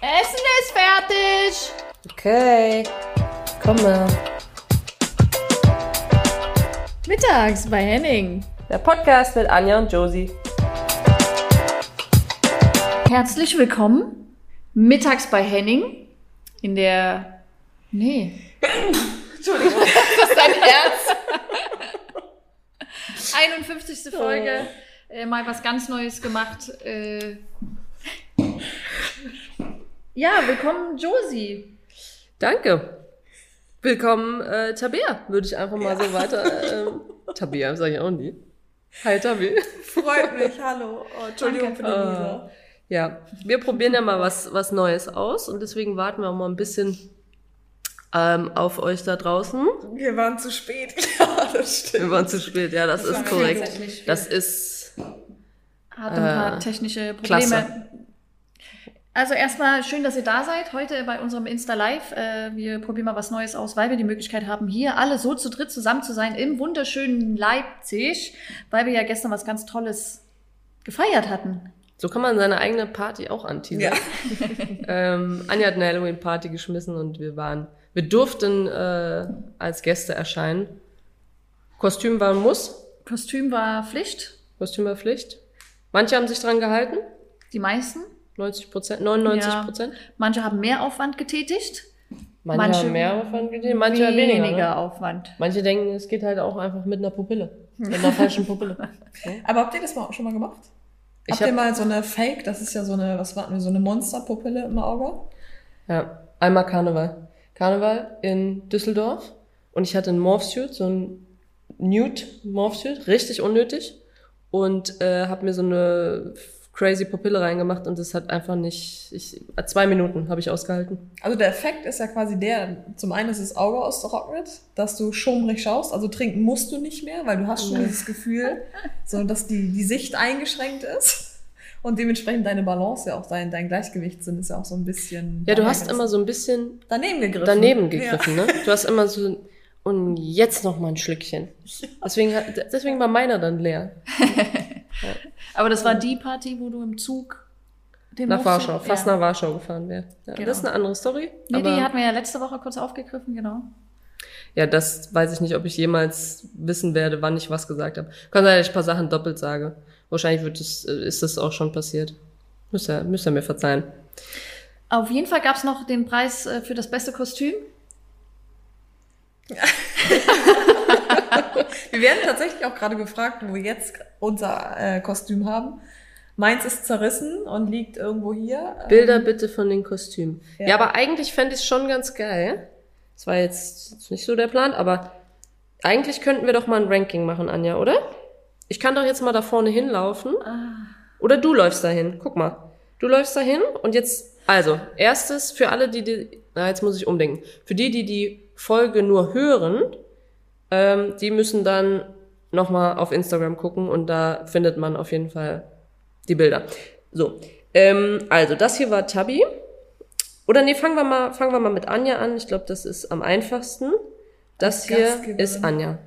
Essen ist fertig. Okay, komme. Mittags bei Henning. Der Podcast mit Anja und Josie. Herzlich willkommen. Mittags bei Henning. In der. Nee. Entschuldigung. Das ist dein Herz. 51. Folge. Äh, mal was ganz Neues gemacht. Äh, ja, willkommen Josie. Danke. Willkommen, äh, Tabea, würde ich einfach mal so weiter. ähm, Tabea, sage ich auch nie. Hi, Tabi. Freut mich, hallo. Oh, Entschuldigung für den Ah. Lisa. Ja, wir probieren ja mal was, was Neues aus und deswegen warten wir auch mal ein bisschen ähm, auf euch da draußen. Wir waren zu spät. Ja, das stimmt. Wir waren zu spät, ja, das, Das ist korrekt. Das ist, Hatte ein paar Äh, technische Probleme. klasse. Also erstmal schön, dass ihr da seid heute bei unserem Insta Live. Äh, wir probieren mal was Neues aus, weil wir die Möglichkeit haben, hier alle so zu dritt zusammen zu sein im wunderschönen Leipzig, weil wir ja gestern was ganz Tolles gefeiert hatten. so kann man seine eigene Party auch anteasern. Ja. Ähm, Anja hat eine Halloween-Party geschmissen und wir waren, wir durften äh, als Gäste erscheinen. Kostüm war ein Muss, Kostüm war Pflicht, Kostüm war Pflicht. Manche haben sich dran gehalten, die meisten. 90 Prozent, 99 Ja. Prozent. Manche haben mehr Aufwand getätigt, Manche, Manche haben mehr Aufwand gegeben, manche haben weniger. Ne? Aufwand. Manche denken, es geht halt auch einfach mit einer Pupille. Mit einer falschen Pupille. Aber habt ihr das mal schon mal gemacht? Ich habt ihr hab- mal so eine Fake, das ist ja so eine, was warten wir, so eine Monsterpupille im Auge? Ja, einmal Karneval. Karneval in Düsseldorf und ich hatte einen Morphsuit, so ein Nude Morphsuit, richtig unnötig und äh, habe mir so eine crazy Pupille reingemacht und das hat einfach nicht, ich, zwei Minuten habe ich ausgehalten. Also der Effekt ist ja quasi der, zum einen ist das Auge austrocknet, dass du schummrig schaust, also trinken musst du nicht mehr, weil du hast schon dieses Gefühl, so dass die, die Sicht eingeschränkt ist. Und dementsprechend deine Balance ja auch dein, dein Gleichgewichtssinn ist ja auch so ein bisschen. Ja, du hast immer so ein bisschen daneben gegriffen. daneben gegriffen, ne? Du hast immer so und jetzt noch mal ein Schlückchen. Deswegen, deswegen war meiner dann leer. Aber das war die Party, wo du im Zug den Nach Warschau, fast ja. nach Warschau gefahren wäre. Ja, Genau. Das ist eine andere Story. Nee, die hatten wir ja letzte Woche kurz aufgegriffen, genau. ja, das weiß ich nicht, ob ich jemals wissen werde, wann ich was gesagt habe. Kann sein, dass ich ein paar Sachen doppelt sage. Wahrscheinlich wird es, äh, ist das auch schon passiert. Müsst ihr, müsst ihr mir verzeihen. Auf jeden Fall gab's noch den Preis äh, für das beste Kostüm. Wir werden tatsächlich auch gerade gefragt, wo wir jetzt unser äh, Kostüm haben. Meins ist zerrissen und liegt irgendwo hier. Bilder bitte von den Kostümen. Ja, Ja. aber eigentlich fände ich es schon ganz geil. Das war jetzt nicht so der Plan, aber eigentlich könnten wir doch mal ein Ranking machen, Anja, oder? Ich kann doch jetzt mal da vorne hinlaufen. Oder du läufst dahin. Guck mal. Du läufst dahin und jetzt, also, erstes für alle, die, die, na, jetzt muss ich umdenken. Für die, die die Folge nur hören, ähm, die müssen dann nochmal auf Instagram gucken und da findet man auf jeden Fall die Bilder. So, ähm, also das hier war Tabi. Oder nee, fangen wir mal, fangen wir mal mit Anja an. Ich glaube, das ist am einfachsten. Das hier ist Anja.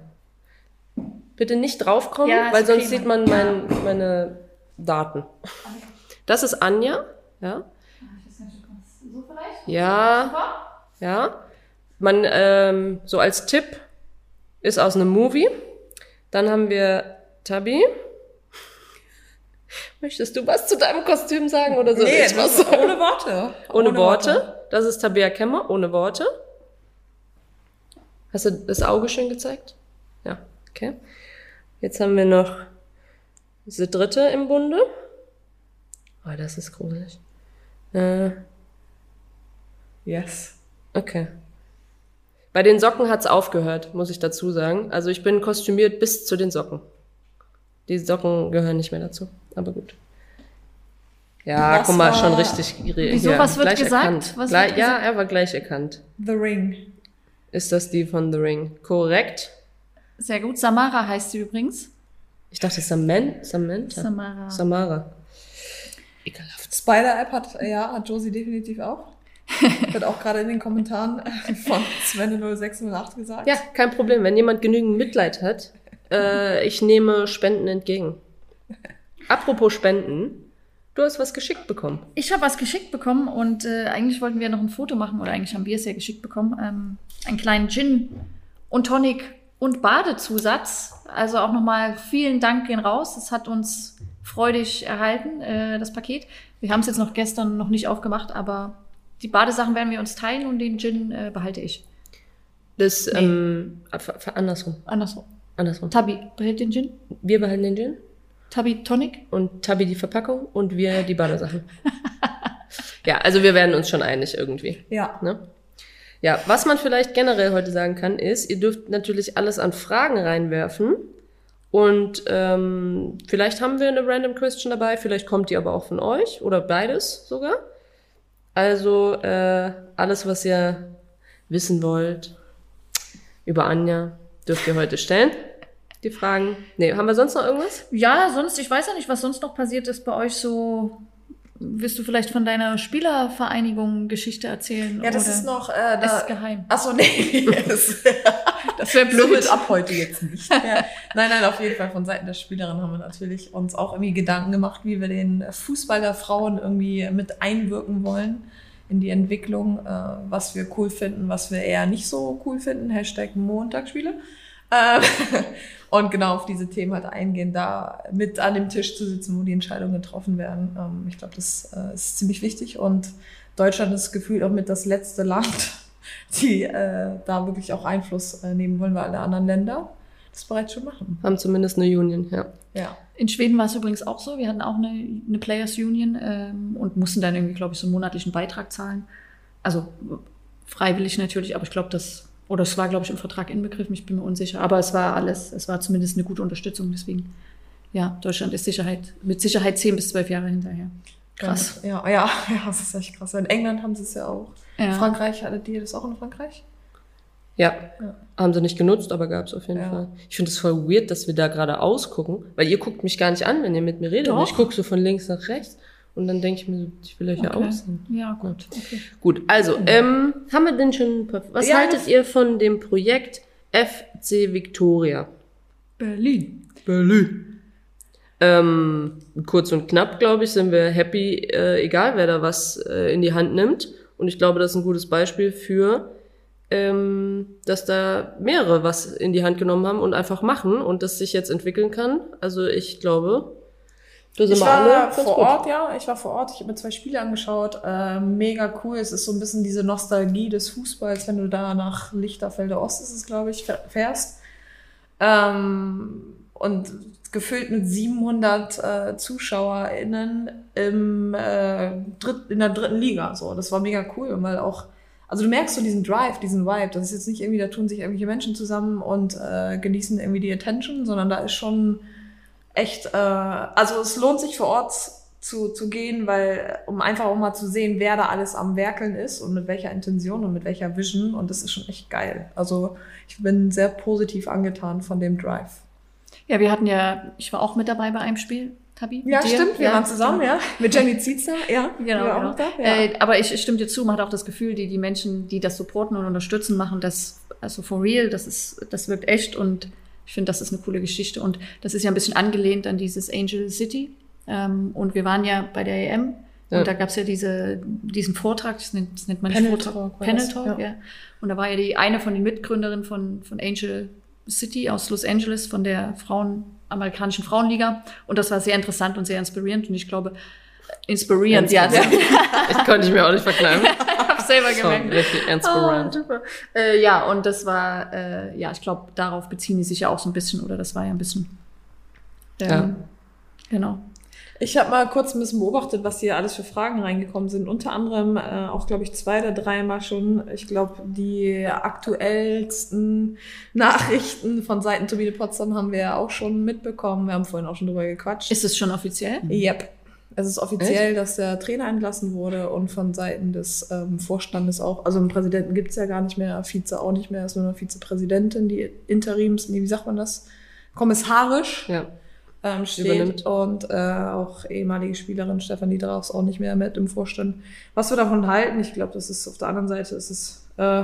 Bitte nicht draufkommen, Ja, weil sonst okay. sieht man mein, meine Daten. Das ist Anja, ja. So vielleicht? Ja, ja. Man, ähm, so als Tipp, ist aus einem Movie. Dann haben wir Tabi. Möchtest du was zu deinem Kostüm sagen oder so? nee, ich was sagen? ohne Worte. Ohne, Worte. Das ist Tabea Kemmer, ohne Worte. Hast du das Auge schön gezeigt? Ja, okay. Jetzt haben wir noch diese dritte im Bunde. Oh, das ist gruselig. Äh, Yes. okay. Bei den Socken hat's aufgehört, muss ich dazu sagen. Also ich bin kostümiert bis zu den Socken. Die Socken gehören nicht mehr dazu, aber gut. Ja, Was guck mal, war- schon richtig. Wieso, was wird gleich gesagt? Erkannt. Was gleich, wird ja, gesagt? er war gleich erkannt. The Ring. Ist das die von The Ring? Korrekt. Sehr gut. Samara heißt sie übrigens. Ich dachte Samantha. Samantha. Samara. Samara. Ekelhaft. Spider-App hat, ja, hat Josie definitiv auch. Wird auch gerade in den Kommentaren von Sven0608 gesagt. Ja, kein Problem. Wenn jemand genügend Mitleid hat, äh, ich nehme Spenden entgegen. Apropos Spenden, Du hast was geschickt bekommen. Ich habe was geschickt bekommen und äh, eigentlich wollten wir noch ein Foto machen oder eigentlich haben wir es ja geschickt bekommen. Ähm, einen kleinen Gin und Tonic und Badezusatz. Also auch nochmal vielen Dank gehen raus. Das hat uns freudig erhalten, äh, das Paket. Wir haben es jetzt noch gestern noch nicht aufgemacht, aber die Badesachen werden wir uns teilen und den Gin äh, behalte ich. Das, ähm, ver- ver- andersrum. Andersrum. Andersrum. Tabi behält den Gin. Wir behalten den Gin Tabi Tonic. und Tabi die Verpackung und wir die Badesachen. ja, also wir werden uns schon einig irgendwie. Ja. Ne? Ja, was man vielleicht generell heute sagen kann, ist, ihr dürft natürlich alles an Fragen reinwerfen. Und ähm, vielleicht haben wir eine Random Question dabei, vielleicht kommt die aber auch von euch oder beides sogar. Also äh, alles, was ihr wissen wollt über Anja, dürft ihr heute stellen. Die Fragen. Nee, haben wir sonst noch irgendwas? Ja, sonst, ich weiß ja nicht, was sonst noch passiert ist bei euch so. Willst du vielleicht von deiner Spielervereinigung Geschichte erzählen? Ja, das ist noch äh, ist da. geheim. Achso, nee. Das, Das wäre Somit ab heute jetzt nicht. Ja. Nein, nein, auf jeden Fall von Seiten der Spielerin haben wir natürlich uns auch irgendwie Gedanken gemacht, wie wir den Fußball der Frauen irgendwie mit einwirken wollen in die Entwicklung, äh, was wir cool finden, was wir eher nicht so cool finden. Hashtag Montagsspiele. Ähm, und genau auf diese Themen halt eingehen, da mit an dem Tisch zu sitzen, wo die Entscheidungen getroffen werden. Ähm, ich glaube, das äh, ist ziemlich wichtig und Deutschland ist gefühlt auch mit das letzte Land, die äh, da wirklich auch Einfluss äh, nehmen wollen, weil alle anderen Länder das bereits schon machen. Haben zumindest eine Union, ja. Ja. In Schweden war es übrigens auch so. Wir hatten auch eine, eine Players Union ähm, und mussten dann irgendwie, glaube ich, so einen monatlichen Beitrag zahlen. Also freiwillig natürlich, aber ich glaube, das, oder es war, glaube ich, im Vertrag inbegriffen, ich bin mir unsicher. Aber es war alles, es war zumindest eine gute Unterstützung. Deswegen, ja, Deutschland ist Sicherheit, mit Sicherheit 10 bis 12 Jahre hinterher. Krass. Ja, ja, ja, das ist echt krass. In England haben sie es ja auch. Ja. Frankreich, hattet ihr das auch in Frankreich? Ja, Ja. haben sie nicht genutzt, aber gab's auf jeden Ja. Fall. Ich finde es voll weird, dass wir da gerade ausgucken, weil ihr guckt mich gar nicht an, wenn ihr mit mir redet. Doch. Und Ich gucke so von links nach rechts und dann denke ich mir so, ich will euch ja Okay. auch sehen. Ja, gut. Okay. Gut, also, ähm, haben wir denn schon, was Ja, haltet ihr von dem Projekt FC Victoria? Berlin. Berlin. Ähm, kurz und knapp, glaube ich, sind wir happy, äh, egal wer da was äh, in die Hand nimmt. Und ich glaube, das ist ein gutes Beispiel für, ähm, dass da mehrere was in die Hand genommen haben und einfach machen und das sich jetzt entwickeln kann. Also ich glaube, sind Ich war vor gut. Ort, ja. Ich war vor Ort. Ich habe mir zwei Spiele angeschaut. Äh, mega cool. Es ist so ein bisschen diese Nostalgie des Fußballs, wenn du da nach Lichterfelde Ost ist es, glaube ich, fährst. Ähm, und gefüllt mit 700 äh, ZuschauerInnen im, äh, dritt, in der dritten Liga. So, das war mega cool, weil auch, also du merkst so diesen Drive, diesen Vibe. Das ist jetzt nicht irgendwie, da tun sich irgendwelche Menschen zusammen und äh, genießen irgendwie die Attention, sondern da ist schon echt, äh, also es lohnt sich vor Ort zu, zu gehen, weil, um einfach auch mal zu sehen, wer da alles am Werkeln ist und mit welcher Intention und mit welcher Vision. Und das ist schon echt geil. Also ich bin sehr positiv angetan von dem Drive. Ja, wir hatten ja, ich war auch mit dabei bei einem Spiel, Tabi. Ja, dir. stimmt, wir Ja, waren zusammen, ja. Mit Jenny Zietzer, ja. Genau, genau. auch da, ja. Äh, aber ich, ich stimme dir zu, man hat auch das Gefühl, die, die Menschen, die das supporten und unterstützen, machen das also for real, das ist, das wirkt echt und ich finde, das ist eine coole Geschichte und das ist ja ein bisschen angelehnt an dieses Angel City. Ähm, und wir waren ja bei der EM Ja. und da gab's ja diese, diesen Vortrag, das nennt, das nennt man Panel Vortrag, Talk Panel das, Talk, ja. ja. Und da war ja die eine von den Mitgründerinnen von, von Angel City aus Los Angeles, von der Frauen, amerikanischen Frauenliga. Und das war sehr interessant und sehr inspirierend. Und ich glaube, inspirierend, ja. Ich konnte ich mir auch nicht verkneifen. Ich habe selber gemerkt. richtig Oh, inspirant. super. Äh, ja, und das war, äh, ja, ich glaube, darauf beziehen die sich ja auch so ein bisschen, oder das war ja ein bisschen. Ähm, Ja. Genau. Ich habe mal kurz ein bisschen beobachtet, was hier alles für Fragen reingekommen sind. Unter anderem äh, auch, glaube ich, zwei oder dreimal schon. Ich glaube, die aktuellsten Nachrichten von Seiten Turbine Potsdam haben wir ja auch schon mitbekommen. Wir haben vorhin auch schon drüber gequatscht. Ist es schon offiziell? Yep. Es ist offiziell, dass der Trainer entlassen wurde und von Seiten des ähm, Vorstandes auch. Also einen Präsidenten gibt's ja gar nicht mehr, Vize auch nicht mehr, ist nur eine Vizepräsidentin, die Interims, nee, wie sagt man das? Kommissarisch Ja. ähm, steht Übernimmt. und äh, auch ehemalige Spielerin Stefanie Draus auch nicht mehr mit im Vorstand. Was wir davon halten, ich glaube, das ist auf der anderen Seite ist es äh,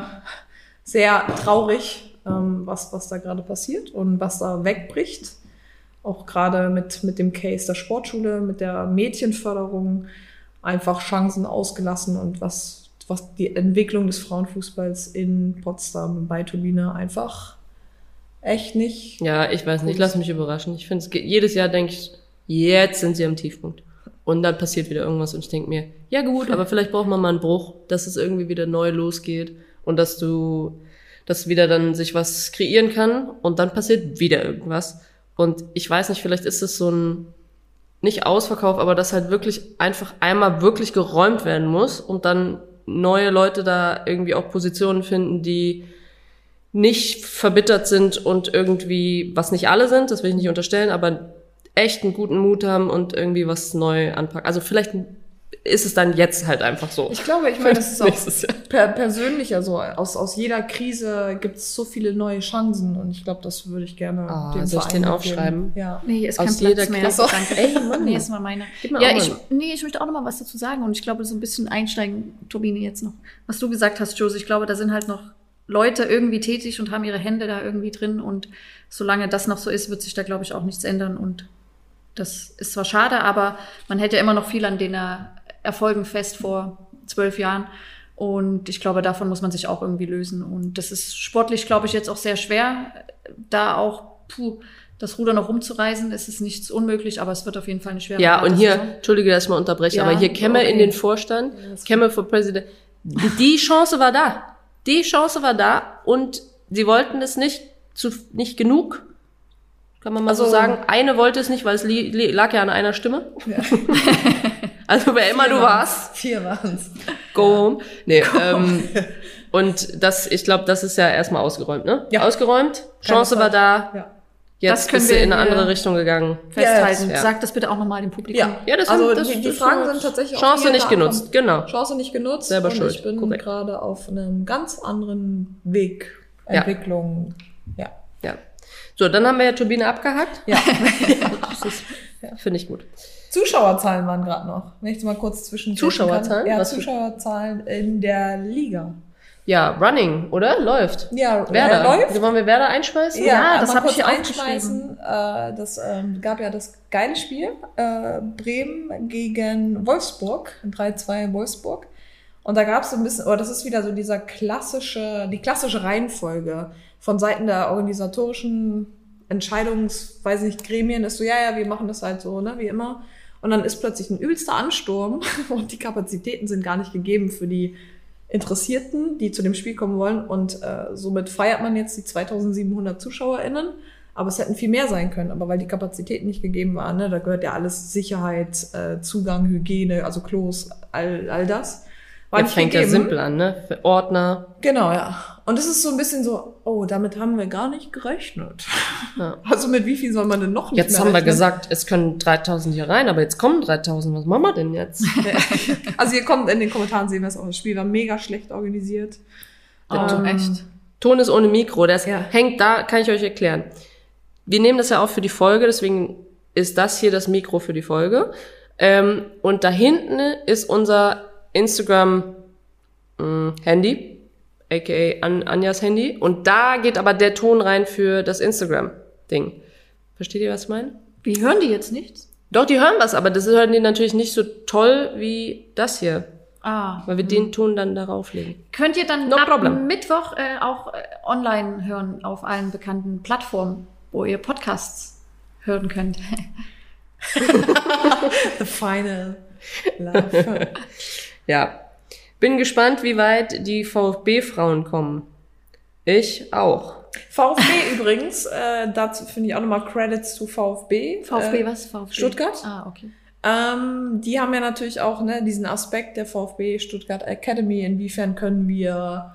sehr traurig, ähm, was, was da gerade passiert und was da wegbricht. Auch gerade mit, mit dem Case der Sportschule, mit der Mädchenförderung einfach Chancen ausgelassen und was, was die Entwicklung des Frauenfußballs in Potsdam bei Turbine einfach echt nicht. Ja, ich weiß nicht, lass mich überraschen. Ich finde, jedes Jahr denke ich, jetzt sind sie am Tiefpunkt. Und dann passiert wieder irgendwas und ich denke mir, ja gut, aber vielleicht braucht man mal einen Bruch, dass es irgendwie wieder neu losgeht und dass du, dass wieder dann sich was kreieren kann und dann passiert wieder irgendwas. Und ich weiß nicht, vielleicht ist es so ein, nicht Ausverkauf, aber dass halt wirklich einfach einmal wirklich geräumt werden muss und dann neue Leute da irgendwie auch Positionen finden, die nicht verbittert sind und irgendwie, was nicht alle sind, das will ich nicht unterstellen, aber echt einen guten Mut haben und irgendwie was neu anpacken. Also vielleicht ist es dann jetzt halt einfach so. Ich glaube, ich meine, das ist auch per persönlicher so. Aus, aus jeder Krise gibt es so viele neue Chancen und ich glaube, das würde ich gerne Ah, dem soll ich den aufschreiben? Ja. Nee, ist Aus kein Platz jeder mehr. Klasse. Danke. Ey, Mann. Nee, ist mal meine. Gib mir Ja, auch ich, mal. nee, ich möchte auch noch mal was dazu sagen und ich glaube, so ein bisschen einsteigen, Turbine, jetzt noch. Was du gesagt hast, Josie, ich glaube, da sind halt noch Leute irgendwie tätig und haben ihre Hände da irgendwie drin und solange das noch so ist, wird sich da, glaube ich, auch nichts ändern und das ist zwar schade, aber man hält ja immer noch viel an den äh, Erfolgen fest vor zwölf Jahren. Und ich glaube, davon muss man sich auch irgendwie lösen. Und das ist sportlich, glaube ich, jetzt auch sehr schwer, da auch puh, das Ruder noch rumzureisen. Es ist nichts unmöglich, aber es wird auf jeden Fall eine schwere Ja, und hier, Saison. entschuldige, dass ich mal unterbreche, Ja, aber hier käme okay. in den Vorstand, käme für Präsident. Die Chance war da. Die Chance war da und sie wollten es nicht zu, nicht genug. Kann man mal so Also- sagen. Eine wollte es nicht, weil es lag ja an einer Stimme. Ja. Also wer immer du warst, Vier waren's. go home. Nee, ähm, und das, ich glaube, das ist ja erstmal ausgeräumt, ne? Ja. Ausgeräumt, Keine Chance war da, Ja. jetzt Das können bist du wir in eine andere Richtung gegangen. festhalten. Ja. Sag das bitte auch nochmal dem Publikum. Ja. Ja, das also sind- das- die, die das Fragen sind tatsächlich auch Chance nicht genutzt, ankommen. genau. Chance nicht genutzt. Selber und schuld, Ich bin korrekt. gerade auf einem ganz anderen Weg. Ja. Entwicklung. Ja. Ja. So, dann haben wir ja Turbine abgehakt. Ja. Das ist, finde ich gut. Zuschauerzahlen waren gerade noch. Wenn ich mal kurz zwischen Zuschauerzahlen? Kann. Ja, Was Zuschauerzahlen in der Liga. Ja, Running, oder? Läuft. Ja, Werder. äh, läuft. Wollen wir Werder einschmeißen? Ja, das mal hab kurz ich hier einschmeißen. Äh, das ähm, gab ja das geile Spiel. Äh, Bremen gegen Wolfsburg. 3-2 Wolfsburg. Und da gab es so ein bisschen, oder das ist wieder so dieser klassische, die klassische Reihenfolge von Seiten der organisatorischen Entscheidungs, weiß nicht, Gremien ist so, ja, ja, wir machen das halt so, ne, wie immer. Und dann ist plötzlich ein übelster Ansturm und die Kapazitäten sind gar nicht gegeben für die Interessierten, die zu dem Spiel kommen wollen. Und äh, somit feiert man jetzt die 2700 ZuschauerInnen. Aber es hätten viel mehr sein können. Aber weil die Kapazitäten nicht gegeben waren, ne, da gehört ja alles Sicherheit, äh, Zugang, Hygiene, also Klos, all, all das. War Jetzt fängt ja simpel an, ne? Für Ordner. Genau, ja. Und es ist so ein bisschen so, oh, damit haben wir gar nicht gerechnet. Ja. Also mit wie viel soll man denn noch nicht Jetzt mehr haben wir rechnen? gesagt, es können 3000 hier rein, aber jetzt kommen 3000. Was machen wir denn jetzt? Also ihr kommt in den Kommentaren sehen wir es auch. Das Spiel war mega schlecht organisiert. Oh, Ähm, echt. Ton ist ohne Mikro, das Ja. hängt da, kann ich euch erklären. Wir nehmen das ja auf für die Folge, deswegen ist das hier das Mikro für die Folge. Ähm, und da hinten ist unser Instagram mh, Handy, aka An Anjas Handy. Und da geht aber der Ton rein für das Instagram-Ding. Versteht ihr, was ich meine? Wie hören die jetzt nichts? Doch, die hören was, aber das hören die natürlich nicht so toll wie das hier, Ah. weil wir den Ton dann darauf legen. Könnt ihr dann No ab problem. Mittwoch äh, auch äh, online hören auf allen bekannten Plattformen, wo ihr Podcasts hören könnt. The final love. Ja. Bin gespannt, wie weit die VfB-Frauen kommen. Ich auch. VfB übrigens, äh, dazu finde ich auch nochmal Credits zu VfB. VfB äh, was? VfB? Stuttgart? Ah, okay. Ähm, die haben ja natürlich auch ne, diesen Aspekt der VfB Stuttgart Academy. Inwiefern können wir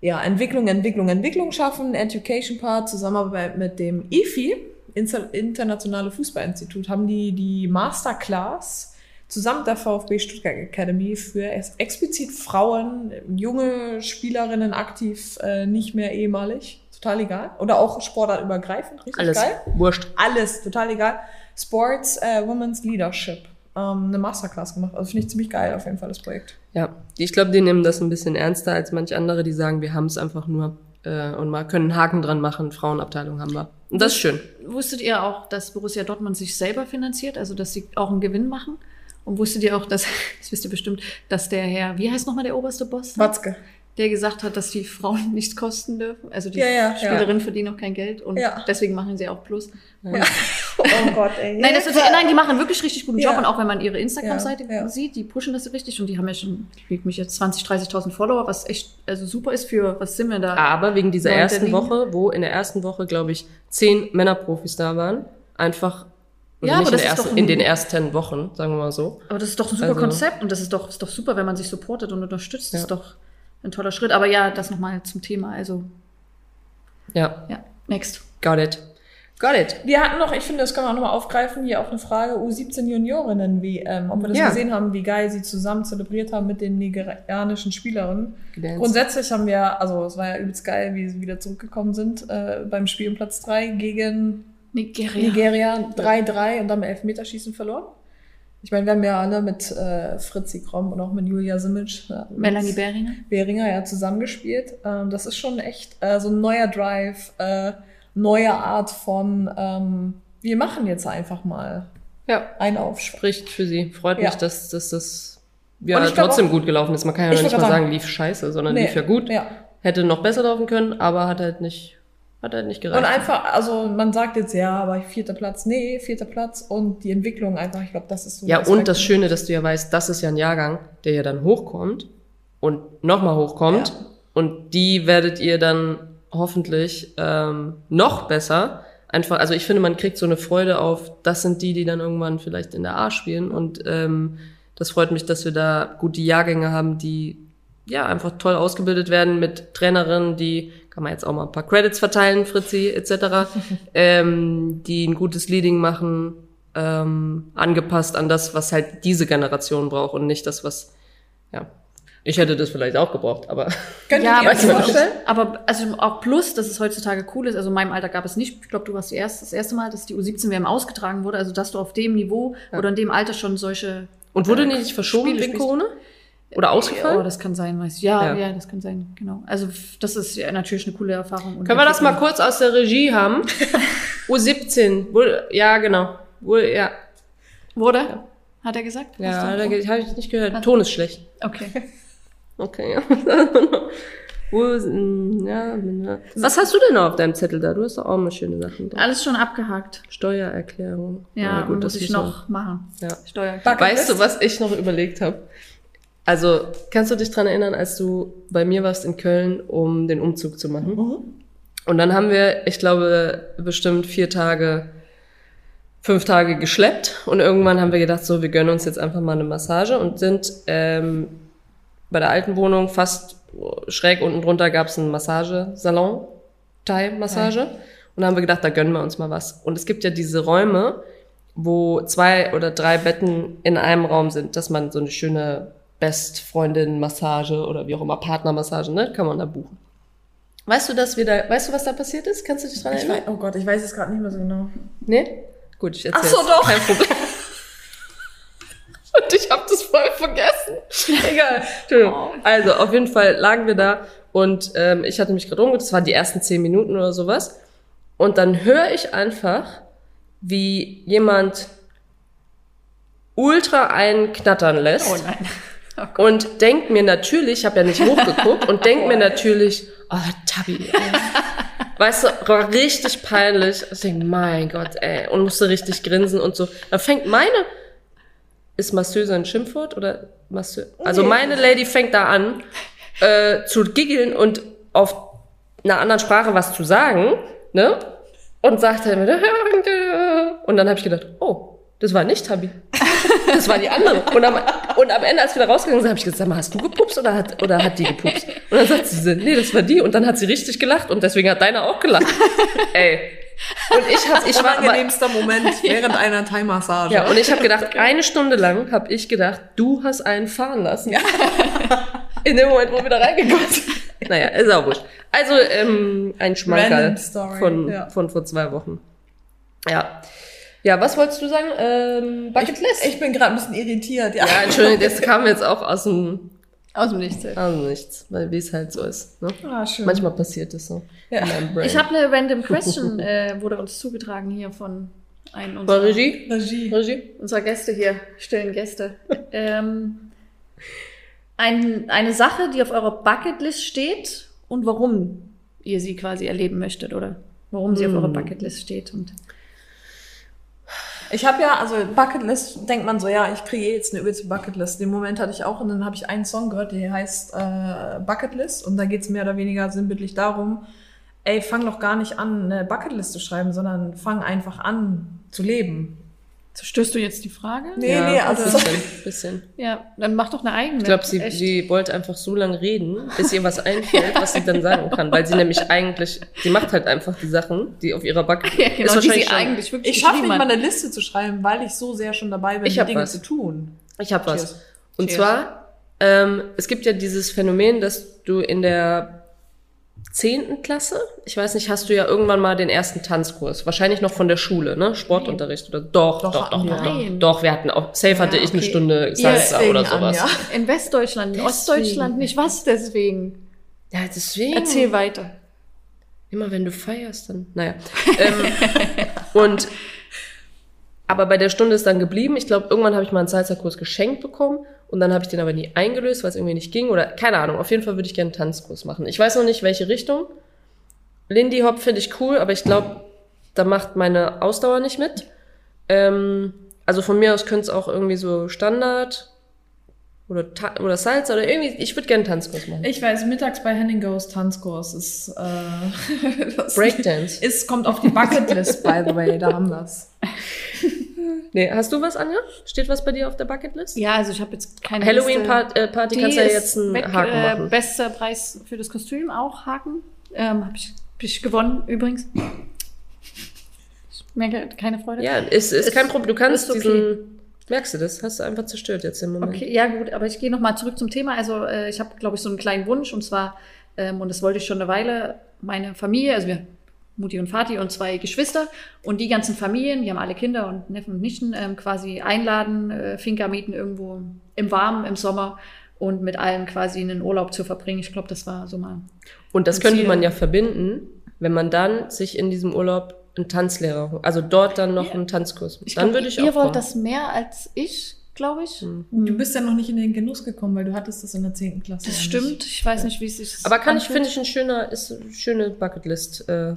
ja, Entwicklung, Entwicklung, Entwicklung schaffen, Education Part, Zusammenarbeit mit dem IFI, Inter Internationale Fußballinstitut, haben die die Masterclass zusammen mit der VfB Stuttgart Academy für explizit Frauen, junge Spielerinnen aktiv, äh, nicht mehr ehemalig, total egal. Oder auch sportartübergreifend, richtig Alles geil wurscht. alles total egal. Sports äh, Women's Leadership. Ähm, eine Masterclass gemacht. Also finde ich ziemlich geil auf jeden Fall das Projekt. Ja, ich glaube, die nehmen das ein bisschen ernster als manch andere, die sagen, wir haben es einfach nur. äh, und mal können einen Haken dran machen. Frauenabteilung haben wir. Und das ist schön. Wusstet ihr auch, dass Borussia Dortmund sich selber finanziert, also dass sie auch einen Gewinn machen? Und wusstet ihr auch, dass, das wisst ihr bestimmt, dass der Herr, wie heißt nochmal der oberste Boss? Watzke. Der gesagt hat, dass die Frauen nichts kosten dürfen. Also die Ja, ja, Spielerinnen verdienen auch kein Geld und Ja. deswegen machen sie auch Plus. Ja. Oh Gott, ey. Nein, das ist, nein, die machen wirklich richtig guten Job Ja. und auch wenn man ihre Instagram-Seite Ja, ja. sieht, die pushen das richtig und die haben ja schon, ich wiege mich jetzt 20, 30.000 Follower, was echt also super ist für, was sind wir da? Aber wegen dieser ersten. Woche, wo in der ersten Woche, glaube ich, zehn Männerprofis da waren, einfach oder Ja, nicht aber in, das ersten, doch ein- in den ersten Wochen, sagen wir mal so. Aber das ist doch ein super Also- Konzept und das ist doch, ist doch super, wenn man sich supportet und unterstützt. Das Ja. ist doch ein toller Schritt. Aber ja, das nochmal zum Thema. Also, Ja, ja, next. got it. Got it. Wir hatten noch, ich finde, das können wir auch nochmal aufgreifen, hier auch eine Frage U17 Juniorinnen, wie, ähm, ob wir das Ja. gesehen haben, wie geil sie zusammen zelebriert haben mit den nigerianischen Spielerinnen. Gedanced. Grundsätzlich haben wir, also es war ja übelst geil, wie sie wieder zurückgekommen sind äh, beim Spiel um Platz 3 gegen Nigeria. Nigeria 3-3 und dann im Elfmeterschießen verloren. Ich meine, wir haben ja alle mit äh, Fritzi Kromm und auch mit Julia Simic, mit Melanie Behringer. Behringer ja zusammengespielt. Ähm, das ist schon echt äh, so ein neuer Drive, äh, neue Art von ähm, wir machen jetzt einfach mal Ja, einen Aufschwung. spricht für sie. Freut Ja. mich, dass, dass das ja, trotzdem auch- gut gelaufen ist. Man kann ja Ich nicht mal sagen, lief scheiße, sondern Nee. lief ja gut. Ja. Hätte noch besser laufen können, aber hat halt nicht, hat halt nicht gereicht. Und einfach, also man sagt jetzt ja, aber vierter Platz, nee, vierter Platz und die Entwicklung einfach, ich glaube, das ist so. Ja, und das Schöne, dass du ja weißt, das ist ja ein Jahrgang, der ja dann hochkommt und nochmal hochkommt. Ja. Und die werdet ihr dann hoffentlich ähm, noch besser. Einfach, also ich finde, man kriegt so eine Freude auf, das sind die, die dann irgendwann vielleicht in der A spielen. Und ähm, das freut mich, dass wir da gute Jahrgänge haben, die ja einfach toll ausgebildet werden mit Trainerinnen, die kann man jetzt auch mal ein paar Credits verteilen, Fritzi etc., ähm, die ein gutes Leading machen, ähm, angepasst an das, was halt diese Generation braucht und nicht das, was ja ich hätte das vielleicht auch gebraucht, aber Könnt Ja, ihr aber, euch vorstellen? aber also auch plus, dass es heutzutage cool ist. Also in meinem Alter gab es nicht. Ich glaube, du warst die erste, das erste Mal, dass die U17-WM ausgetragen wurde. Also dass du auf dem Niveau Ja. oder in dem Alter schon solche und wurde Äh, nicht verschoben Spiele wegen spielst. Corona oder ausgefallen? Oh, das kann sein, weiß ich. Ja, Ja. ja, das kann sein, genau. Also das ist ja natürlich eine coole Erfahrung. Können wir das mal kurz aus der Regie haben? U17, wohl, ja genau, wohl, ja, Wurde? Hat er gesagt? ja, habe ich nicht gehört. Ton ist schlecht. Okay. Okay, ja. Wo- ja, ja. Was hast du denn noch auf deinem Zettel da? Du hast doch auch mal schöne Sachen drauf. Alles schon abgehakt. Steuererklärung. Ja, gut, muss das ich müssen wir- noch machen. Ja. Steuer. Bucket Weißt du, was ich noch überlegt habe? Also, kannst du dich dran erinnern, als du bei mir warst in Köln, um den Umzug zu machen? Mhm. Und dann haben wir, ich glaube, bestimmt vier Tage, fünf Tage geschleppt. Und irgendwann haben wir gedacht, so, wir gönnen uns jetzt einfach mal eine Massage und sind ähm, bei der alten Wohnung fast schräg unten drunter gab es einen Massagesalon, Thai-Massage. Und da haben wir gedacht, da gönnen wir uns mal was. Und es gibt ja diese Räume, wo zwei oder drei Betten in einem Raum sind, dass man so eine schöne Best-Freundin-Massage oder wie auch immer Partnermassage, ne, kann man da buchen. Weißt du, dass wir da, weißt du, was da passiert ist? Kannst du dich dran erinnern? weiß, oh Gott, ich weiß es gerade nicht mehr so genau. Nee? Gut, ich erzähl's. Ach so, doch. Kein Problem. Und ich habe das voll vergessen. Egal. Entschuldigung. Oh. Also, auf jeden Fall lagen wir da und ähm, ich hatte mich gerade umgeguckt, das waren die ersten zehn Minuten oder sowas. Und dann höre ich einfach, wie jemand ultra einen knattern lässt. Oh nein. Oh. Und denk mir natürlich, ich habe ja nicht hochgeguckt, und denk mir natürlich, oh, Tabi, ey. Weißt du, war richtig peinlich. Ich denk, mein Gott, ey, und musste richtig grinsen und so. Da fängt meine, ist Masseuse ein Schimpfwort oder Masseur? Also meine Lady fängt da an, äh, zu giggeln und auf einer anderen Sprache was zu sagen, ne? Und sagte mir, und dann habe ich gedacht, oh, das war nicht Tabi. Das war die andere. Und am, und am Ende, als wir da rausgegangen sind, habe ich gesagt, sag mal, hast du gepupst oder hat, oder hat die gepupst? Und dann sagt sie, nee, das war die. Und dann hat sie richtig gelacht und deswegen hat deiner auch gelacht. Ey. Und ich hab, ich war, aber, Unangenehmster Moment während einer Thai-Massage. ja, und ich habe gedacht, eine Stunde lang habe ich gedacht, du hast einen fahren lassen. In dem Moment, wo wir da reingekommen sind. Naja, ist auch wurscht. Also, ähm, ein Schmankerl von, ja. von vor zwei Wochen. Ja. Ja, was wolltest du sagen? Ähm, Bucket List? Ich bin gerade ein bisschen irritiert. Ja. ja, Entschuldigung, das kam jetzt auch aus dem Aus dem Nichts. Also nichts, weil wie es halt so ist. Ne? Ah, schön. Manchmal passiert es so. Ja. In meinem Brain. Ich habe eine random question, äh, wurde uns zugetragen hier von einem unserer, Regie? Regie. Regie? unserer Gäste hier, stillen Gäste. ähm, ein, eine Sache, die auf eurer Bucketlist steht und warum ihr sie quasi erleben möchtet oder warum sie auf eurer Bucketlist steht. Und Ich habe ja, also Bucketlist, denkt man so, ja, ich kriege jetzt eine übelste Bucketlist. Den Moment hatte ich auch und dann habe ich einen Song gehört, der heißt äh, Bucketlist und da geht es mehr oder weniger sinnbildlich darum, ey, fang doch gar nicht an, eine Bucketlist zu schreiben, sondern fang einfach an zu leben. Zerstößt du jetzt die Frage? Nee, nee, also bisschen, bisschen. Ja, dann mach doch eine eigene. Ich glaube, sie, Echt. sie wollte einfach so lange reden, bis ihr was einfällt, was sie dann sagen kann. Weil sie nämlich eigentlich, sie macht halt einfach die Sachen, die auf ihrer Backe ja, genau, die sie schon- eigentlich wirklich ich schaffe nicht mal eine Liste zu schreiben, weil ich so sehr schon dabei bin, Ich die hab Dinge was. zu tun. Ich habe was. Und Cheers. zwar, ähm, es gibt ja dieses Phänomen, dass du in der zehnten Klasse, ich weiß nicht, hast du ja irgendwann mal den ersten Tanzkurs. Wahrscheinlich noch von der Schule, ne? Sportunterricht oder doch, Doch, doch, doch, hatten doch, wir. doch, Nein. doch. wir hatten auch, safe hatte ich eine okay. Stunde Salsa oder an, sowas. ja. In Westdeutschland, in Ostdeutschland nicht. Was deswegen? Ja, deswegen. Erzähl weiter. Immer wenn du feierst, dann. Naja. ähm, und aber bei der Stunde ist dann geblieben. Ich glaube, irgendwann habe ich mal einen Salsa-Kurs geschenkt bekommen und dann habe ich den aber nie eingelöst, weil es irgendwie nicht ging. Oder keine Ahnung. Auf jeden Fall würde ich gerne einen Tanzkurs machen. Ich weiß noch nicht, welche Richtung. Lindy Hop finde ich cool, aber ich glaube, da macht meine Ausdauer nicht mit. Ähm, also von mir aus könnte es auch irgendwie so Standard oder, Ta oder Salsa oder irgendwie. Ich würde gerne einen Tanzkurs machen. Ich weiß, mittags bei Henning Goes Tanzkurs ist, äh, Breakdance. ist, kommt auf die Bucketlist, by the way, da haben wir's. Nee, hast du was, Anja? Steht was bei dir auf der Bucketlist? Ja, also ich habe jetzt keine. Halloween-Party kannst du ja jetzt einen weg, Haken äh, machen. Bester Preis für das Kostüm auch Haken. Ähm, habe ich, hab ich gewonnen übrigens. Ich merke keine Freude. Ja, ist, ist, Ist- kein Problem. Du kannst okay. diesen. Merkst du das? Hast du einfach zerstört jetzt im Moment. Okay, ja gut, aber ich gehe nochmal zurück zum Thema. Also äh, ich habe, glaube ich, so einen kleinen Wunsch und zwar, ähm, und das wollte ich schon eine Weile, meine Familie, also wir, Mutti und Vati und zwei Geschwister und die ganzen Familien, die haben alle Kinder und Neffen und Nichten, ähm, quasi einladen, äh, Finca mieten irgendwo im Warmen, im Sommer und mit allen quasi einen Urlaub zu verbringen. Ich glaube, das war so mal. Und das Ein könnte Ziel. man ja verbinden, wenn man dann sich in diesem Urlaub einen Tanzlehrer holt. Also dort dann noch einen Tanzkurs. Ich dann glaub, würde ich ihr auch wollt kommen. das mehr als ich, glaube ich. Du bist ja noch nicht in den Genuss gekommen, weil du hattest das in der 10. Klasse. Das ja stimmt. Nicht. Ich weiß nicht, wie es sich Aber kann ich, anfühlt. finde ich, ein schöner, ist eine schöne Bucketlist, äh,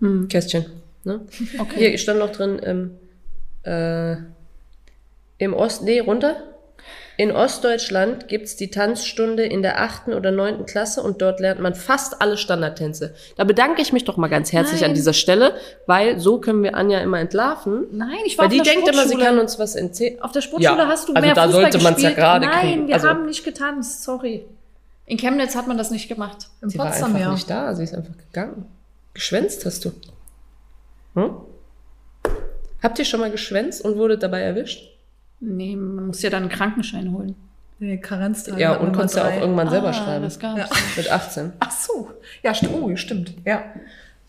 Hm. Kästchen. Ne? Okay. Hier stand noch drin, ähm, äh, im Ost, nee, runter. In Ostdeutschland gibt's die Tanzstunde in der achten oder neunten Klasse und dort lernt man fast alle Standardtänze. Da bedanke ich mich doch mal ganz herzlich Nein. an dieser Stelle, weil so können wir Anja immer entlarven. Nein, ich war Weil die auf der denkt immer, sie kann uns was erzählen. Auf der Sportschule Ja, hast du also mehr da Fußball sollte man's ja gerade Nein, kriegen. wir Also- haben nicht getanzt, sorry. In Chemnitz hat man das nicht gemacht. In Sie war Potsdam, einfach ja. nicht da, sie ist einfach gegangen. Geschwänzt hast du. Hm? Habt ihr schon mal geschwänzt und wurde dabei erwischt? Nee, man muss ja dann einen Krankenschein holen. Nee, Karenztage. Ja, und konntest ja auch irgendwann selber ah, schreiben. Das gab's. Ja. Mit 18. Ach so. Ja, st oh, stimmt. Ja.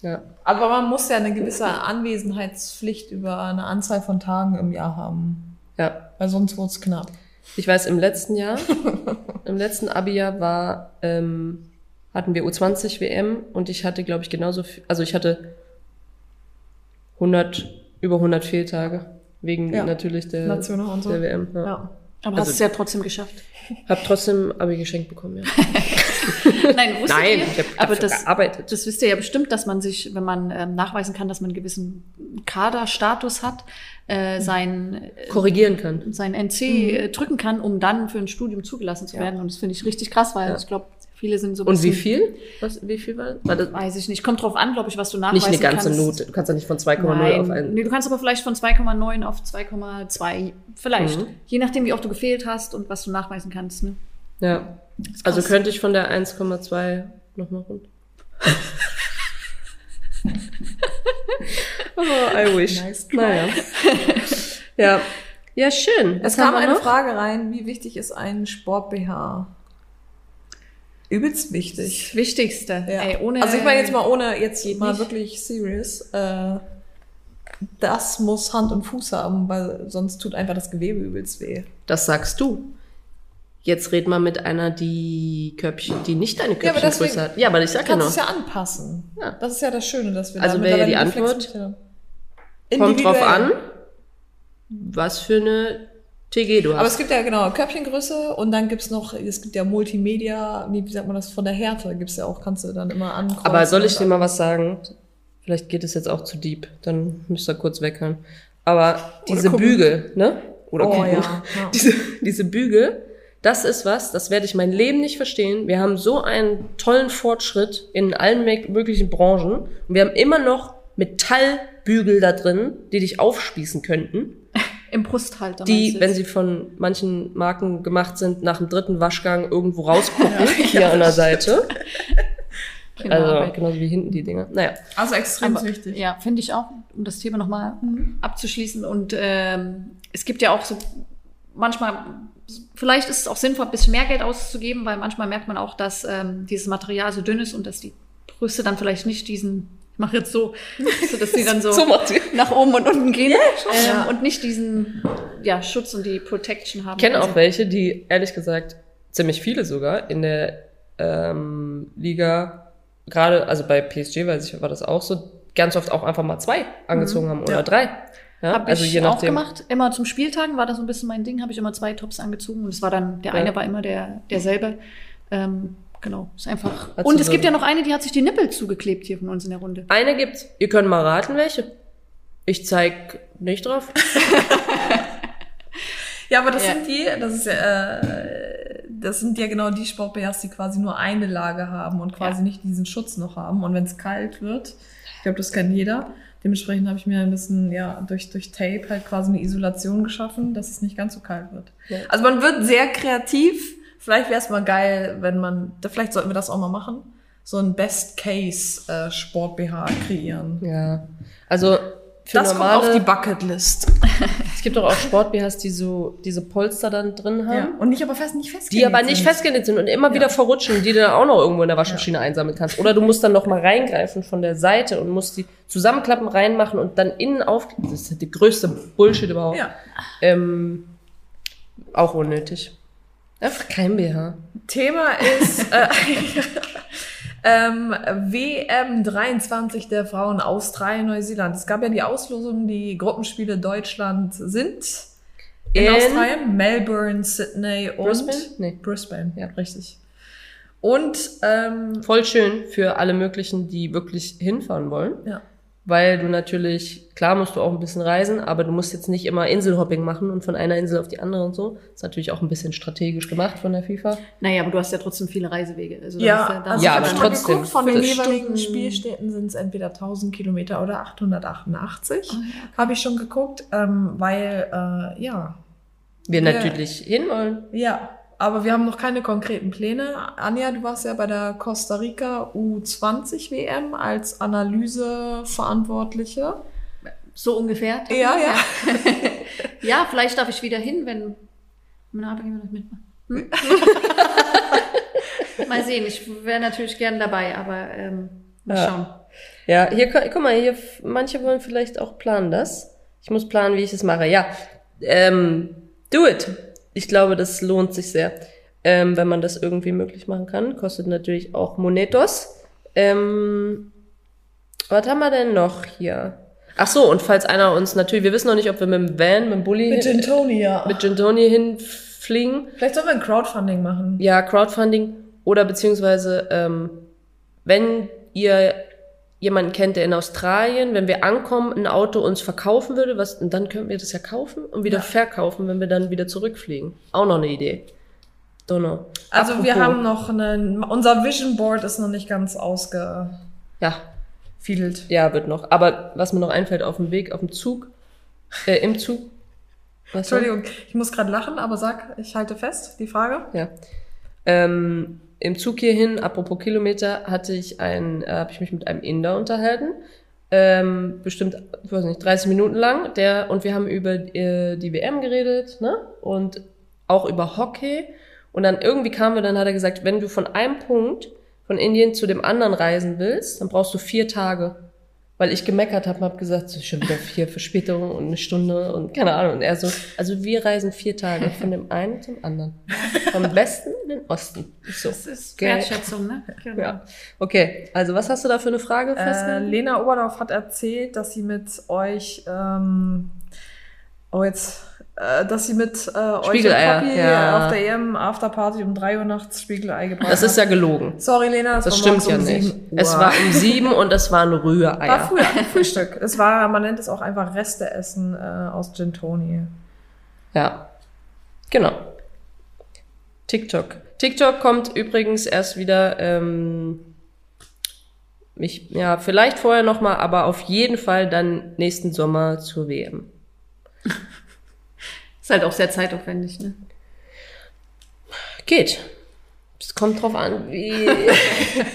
Ja. Aber man muss ja eine gewisse Anwesenheitspflicht über eine Anzahl von Tagen im Jahr haben. ja. Weil sonst wird's knapp. Ich weiß, im letzten Jahr, im letzten Abi-Jahr war, ähm, hatten wir U20 WM und ich hatte, glaube ich, genauso viel, also ich hatte 100, über 100 Fehltage. Wegen Ja. natürlich der, so. der WM. Ja. Ja. Aber Also- hast es ja trotzdem geschafft. Hab trotzdem Abi geschenkt bekommen, ja. Nein, wusstet Nein, ihr? ich habe aber das, gearbeitet. das wisst ihr ja bestimmt, dass man sich, wenn man ähm, nachweisen kann, dass man einen gewissen Kaderstatus hat, äh, sein, äh, Korrigieren kann. sein NC äh, drücken kann, um dann für ein Studium zugelassen zu Ja. werden. Und das finde ich richtig krass, weil Ja. ich glaube, viele sind so Und wie viel? Was, wie viel war das? War das Weiß ich nicht. Kommt drauf an, glaube ich, was du nicht nachweisen eine ganze kannst. Note. Du kannst ja nicht von 2,0 Nein. auf einen. Nee, du kannst aber vielleicht von 2,9 auf 2,2. Vielleicht. Mhm. Je nachdem, wie oft du gefehlt hast und was du nachweisen kannst. Ne? Ja. Also könnte ich von der 1,2 nochmal runter. oh, I wish. Nice naja. ja. Ja, schön. Es kam eine noch? Frage rein, wie wichtig ist ein Sport-BH? Übelst wichtig. Das Wichtigste. Ja. Ey, ohne, also ich meine jetzt mal ohne, jetzt mal nicht. wirklich serious, äh, das muss Hand und Fuß haben, weil sonst tut einfach das Gewebe übelst weh. Das sagst du. Jetzt red mal mit einer, die Köpfchen, die nicht deine Ja, Köpfchengröße deswegen- hat. Ja, aber ich Du sag ja kannst noch. es ja anpassen. Ja. Das ist ja das Schöne, dass wir Also da wäre ja die Antwort. Kommt drauf an, was für eine TG du Aber es hast. gibt ja genau Köpfchengröße und dann gibt's noch, es gibt ja Multimedia, wie sagt man das, von der Härte gibt's ja auch, kannst du dann immer ankreuzen. Aber soll ich dir mal was sagen? Vielleicht geht es jetzt auch zu deep, dann müsst ihr kurz weghören. Aber diese. Bügel, ne? Oder Oh gucken. ja, ja. Diese, diese Bügel, das ist was, das werde ich mein Leben nicht verstehen. Wir haben so einen tollen Fortschritt in allen möglichen Branchen und wir haben immer noch Metallbügel da drin, die dich aufspießen könnten, Im Brusthalter. die, wenn sie von manchen Marken gemacht sind, nach dem dritten Waschgang irgendwo rausgucken, hier an der Seite. Kinderarbeit. Also genauso wie hinten die Dinger. Naja. Also extrem Aber, wichtig. Ja, finde ich auch, um das Thema nochmal abzuschließen. Und ähm, es gibt ja auch so manchmal, vielleicht ist es auch sinnvoll, ein bisschen mehr Geld auszugeben, weil manchmal merkt man auch, dass ähm, dieses Material so dünn ist und dass die Brüste dann vielleicht nicht diesen, mache jetzt so, so dass die dann so, So sie. nach oben und unten gehen ähm, Ja. und nicht diesen ja, Schutz und die Protection haben. Ich kenne auch welche, die ehrlich gesagt, ziemlich viele sogar, in der ähm, Liga, gerade, also bei PSG, weiß ich, war das auch so, ganz oft auch einfach mal zwei angezogen haben oder Ja. drei. Ja, Habe also ich je auch gemacht. Immer zum Spieltagen war das so ein bisschen mein Ding. Habe ich immer zwei Tops angezogen und es war dann der eine war immer der derselbe. Ähm, genau, ist einfach. Hat und es gibt ja noch eine, die hat sich die Nippel zugeklebt hier von uns in der Runde. Eine gibt's. Ihr könnt mal raten, welche. Ich zeig nicht drauf. Ja, aber das Ja. sind die, das ist ja, äh, das sind ja genau die Sport-BHs, die quasi nur eine Lage haben und quasi Ja. nicht diesen Schutz noch haben. Und wenn es kalt wird, ich glaube, das kennt jeder. Dementsprechend habe ich mir ein bisschen, ja, durch, durch Tape halt quasi eine Isolation geschaffen, dass es nicht ganz so kalt wird. Ja. Also man wird sehr kreativ. Vielleicht wäre es mal geil, wenn man, da, vielleicht sollten wir das auch mal machen, so ein Best-Case-Sport-BH kreieren. Ja. Also für das normale, kommt auf die Bucketlist. es gibt doch auch Sport-BHs, die so diese Polster dann drin haben. Ja. Und nicht aber fest, nicht fest. Die aber nicht festgenäht sind und immer wieder verrutschen, die du dann auch noch irgendwo in der Waschmaschine einsammeln kannst. Oder du musst dann noch mal reingreifen von der Seite und musst die zusammenklappen, reinmachen und dann innen auf. Das ist die größte Bullshit überhaupt. Ja. Ähm, auch unnötig. Einfach kein BH. Thema ist äh, ähm, WM 23 der Frauen Australien, Neuseeland. Es gab ja die Auslosung, die Gruppenspiele Deutschland sind in, In Australien, Melbourne, Sydney und Brisbane? Nee. Brisbane, ja, richtig. Und ähm, Voll schön für alle möglichen, die wirklich hinfahren wollen. ja. Weil du natürlich, klar musst du auch ein bisschen reisen, aber du musst jetzt nicht immer Inselhopping machen und von einer Insel auf die andere und so. ist natürlich auch ein bisschen strategisch gemacht von der FIFA. Naja, aber du hast ja trotzdem viele Reisewege. Also da Ja, da also Ja, ich du habe aber trotzdem. geguckt, von den jeweiligen. Spielstätten sind es entweder 1000 Kilometer oder 888. Oh Habe ich schon geguckt, ähm, weil, äh, ja, Wir Ja. natürlich hinwollen. Ja, aber wir haben noch keine konkreten Pläne. Anja, du warst ja bei der Costa Rica U20 WM als Analyseverantwortliche. So ungefähr. Ja, ja. Ja, vielleicht darf ich wieder hin, wenn mein Arbeitgeber das mitmacht. Hm? mal sehen, ich wäre natürlich gern dabei, aber ähm, mal Ja. schauen. Ja, hier, gu- guck mal, hier, manche wollen vielleicht auch planen das. Ich muss planen, wie ich es mache. Ja, ähm, do it. Ich glaube, das lohnt sich sehr, ähm, wenn man das irgendwie möglich machen kann. Kostet natürlich auch Monetos. Ähm, was haben wir denn noch hier? Ach so, und falls einer uns natürlich, wir wissen noch nicht, ob wir mit dem Van, mit dem Bulli, Mit Gintoni, ja. mit Gintoni hinfliegen. Vielleicht sollen wir ein Crowdfunding machen. Ja, Crowdfunding oder beziehungsweise, ähm, wenn ihr jemanden kennt, der in Australien, wenn wir ankommen, ein Auto uns verkaufen würde, was, und dann könnten wir das ja kaufen und wieder Ja. verkaufen, wenn wir dann wieder zurückfliegen. Auch noch eine Idee. Donner. Also wir Apropos- haben noch einen, unser Vision Board ist noch nicht ganz ausgefiedelt. Ja, ja, wird noch. Aber was mir noch einfällt, auf dem Weg, auf dem Zug, äh, im Zug. Was noch? Entschuldigung, ich muss gerade lachen, aber sag, ich halte fest, die Frage. Ja. Ähm, Im Zug hierhin, apropos Kilometer, hatte ich ein, äh, habe ich mich mit einem Inder unterhalten. Ähm, bestimmt, ich weiß nicht, 30 Minuten lang. Der, und wir haben über äh, die WM geredet, ne? Und auch über Hockey. Und dann irgendwie kamen wir, dann hat er gesagt, wenn du von einem Punkt von Indien zu dem anderen reisen willst, dann brauchst du vier Tage. Weil ich gemeckert habe und habe gesagt, so schon wieder vier Verspätungen und eine Stunde und keine Ahnung. Und er so, also wir reisen vier Tage von dem einen zum anderen. Vom Westen in den Osten. Ich so, Das ist. Wertschätzung, ne? Genau. Ja. Okay, also was hast du da für eine Frage Äh? Lena Oberdorf hat erzählt, dass sie mit euch, ähm, oh jetzt, äh, dass sie mit äh, euch Spiegeleier, Poppy ja. auf der EM Afterparty um 3 Uhr nachts Spiegelei gebracht Das ist ja gelogen. hat. Sorry, Lena, das, Das war stimmt ja um nicht. 7. Es war um sieben und es waren war Rühreier. früher Frühstück. Es war, man nennt es auch einfach Resteessen äh, aus Gin Toni. Ja, genau. TikTok. TikTok kommt übrigens erst wieder, ähm, ich, ja, vielleicht vorher noch mal, aber auf jeden Fall dann nächsten Sommer zur WM. Ist halt auch sehr zeitaufwendig, ne? Geht. Es kommt drauf an, wie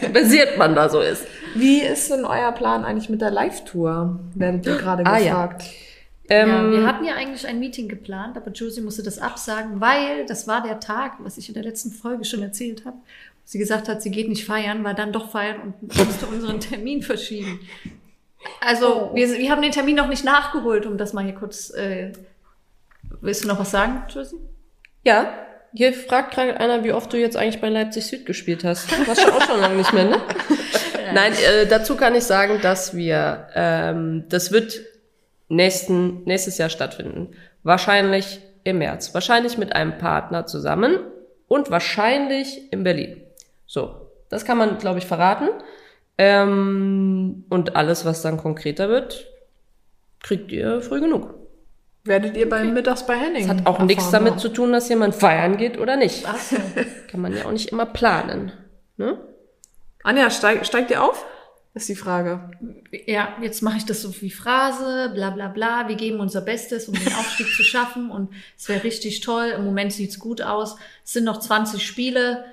basiert man da so ist. Wie ist denn euer Plan eigentlich mit der Live-Tour? Werdet ihr gerade Ah, ja. gefragt. Ähm, ja, wir hatten ja eigentlich ein Meeting geplant, aber Josie musste das absagen, weil das war der Tag, was ich in der letzten Folge schon erzählt habe. Sie gesagt hat, sie geht nicht feiern, war dann doch feiern und musste unseren Termin verschieben. Also, wir, wir haben den Termin noch nicht nachgeholt, um das mal hier kurz. Äh, willst du noch was sagen, Josie? ja, hier fragt gerade einer, wie oft du jetzt eigentlich bei Leipzig Süd gespielt hast. Warst schon auch schon lange nicht mehr, ne? Nein, äh, dazu kann ich sagen, dass wir, ähm, das wird nächsten, nächstes Jahr stattfinden. Wahrscheinlich im März. Wahrscheinlich mit einem Partner zusammen und wahrscheinlich in Berlin. So, das kann man, glaube ich, verraten. Ähm, und alles, was dann konkreter wird, kriegt ihr früh genug. Werdet ihr beim Mittags bei Henning? Das hat auch nichts damit ne? zu tun, dass jemand feiern geht oder nicht. Ach so. Kann man ja auch nicht immer planen. Ne? Anja, steig, steigt ihr auf? Ist die Frage. Ja, jetzt mache ich das so wie Phrase, bla bla bla. Wir geben unser Bestes, um den Aufstieg zu schaffen. Und es wäre richtig toll. Im Moment sieht's gut aus. Es sind noch 20 Spiele.